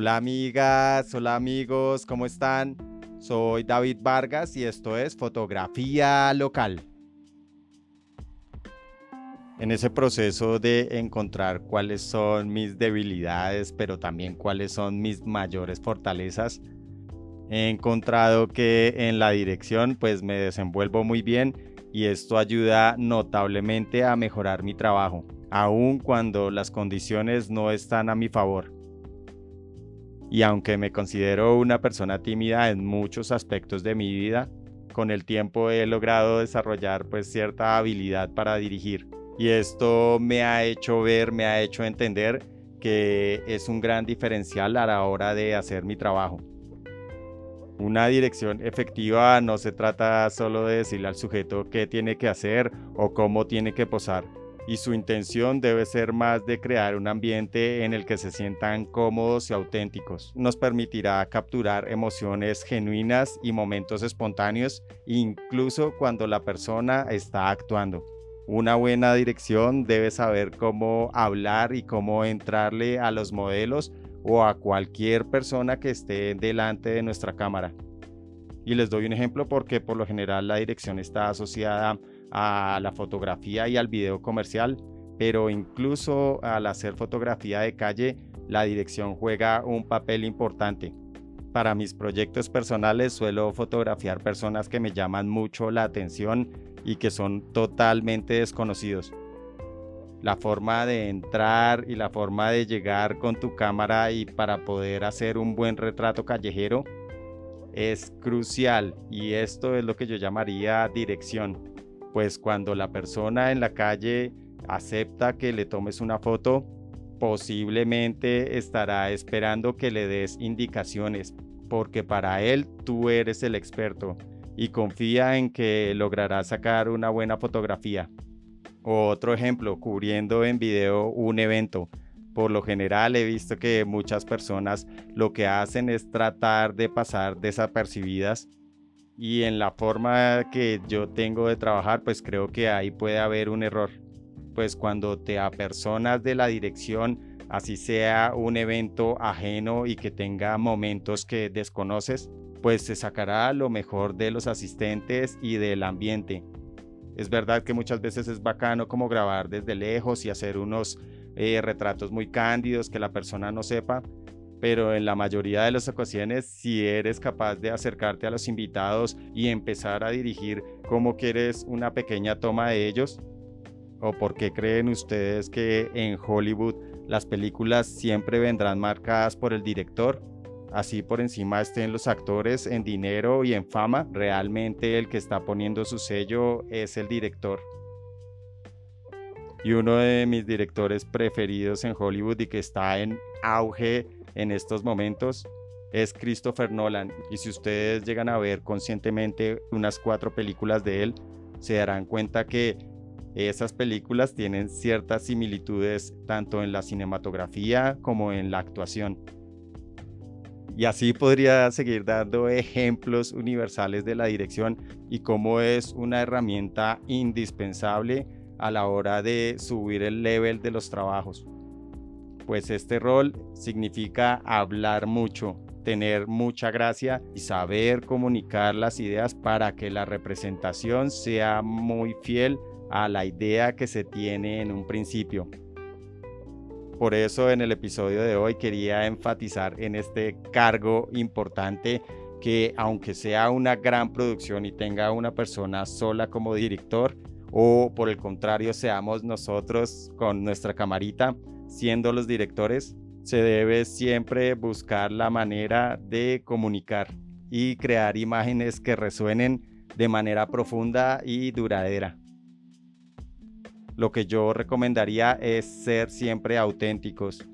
Hola amigas, hola amigos, ¿cómo están? Soy David Vargas y esto es Fotografía Local. En ese proceso de encontrar cuáles son mis debilidades, pero también cuáles son mis mayores fortalezas, he encontrado que en la dirección pues me desenvuelvo muy bien y esto ayuda notablemente a mejorar mi trabajo, aun cuando las condiciones no están a mi favor. Y aunque me considero una persona tímida en muchos aspectos de mi vida, con el tiempo he logrado desarrollar pues cierta habilidad para dirigir. Y esto me ha hecho ver, me ha hecho entender que es un gran diferencial a la hora de hacer mi trabajo. Una dirección efectiva no se trata solo de decirle al sujeto qué tiene que hacer o cómo tiene que posar, y su intención debe ser más de crear un ambiente en el que se sientan cómodos y auténticos. Nos permitirá capturar emociones genuinas y momentos espontáneos, incluso cuando la persona está actuando. Una buena dirección debe saber cómo hablar y cómo entrarle a los modelos o a cualquier persona que esté delante de nuestra cámara. Y les doy un ejemplo porque por lo general la dirección está asociada a la fotografía y al video comercial, pero incluso al hacer fotografía de calle, la dirección juega un papel importante. Para mis proyectos personales suelo fotografiar personas que me llaman mucho la atención y que son totalmente desconocidos la forma de entrar y la forma de llegar con tu cámara y para poder hacer un buen retrato callejero es crucial y esto es lo que yo llamaría dirección. Pues cuando la persona en la calle acepta que le tomes una foto, posiblemente estará esperando que le des indicaciones, porque para él tú eres el experto y confía en que lograrás sacar una buena fotografía. Otro ejemplo, cubriendo en video un evento. Por lo general he visto que muchas personas lo que hacen es tratar de pasar desapercibidas y en la forma que yo tengo de trabajar pues creo que ahí puede haber un error. Pues cuando te apersonas de la dirección, así sea un evento ajeno y que tenga momentos que desconoces, pues se sacará lo mejor de los asistentes y del ambiente es verdad que muchas veces es bacano como grabar desde lejos y hacer unos eh, retratos muy cándidos que la persona no sepa, pero en la mayoría de las ocasiones si eres capaz de acercarte a los invitados y empezar a dirigir cómo quieres una pequeña toma de ellos, o por qué creen ustedes que en Hollywood las películas siempre vendrán marcadas por el director, así por encima estén los actores en dinero y en fama, realmente el que está poniendo su sello es el director. Y uno de mis directores preferidos en Hollywood y que está en auge en estos momentos es Christopher Nolan. Y si ustedes llegan a ver conscientemente unas cuatro películas de él, se darán cuenta que esas películas tienen ciertas similitudes tanto en la cinematografía como en la actuación. Y así podría seguir dando ejemplos universales de la dirección y cómo es una herramienta indispensable a la hora de subir el level de los trabajos. Pues este rol significa hablar mucho, tener mucha gracia y saber comunicar las ideas para que la representación sea muy fiel a la idea que se tiene en un principio. Por eso en el episodio de hoy quería enfatizar en este cargo importante que aunque sea una gran producción y tenga una persona sola como director, o por el contrario seamos nosotros con nuestra camarita siendo los directores, se debe siempre buscar la manera de comunicar y crear imágenes que resuenen de manera profunda y duradera lo que yo recomendaría es ser siempre auténticos.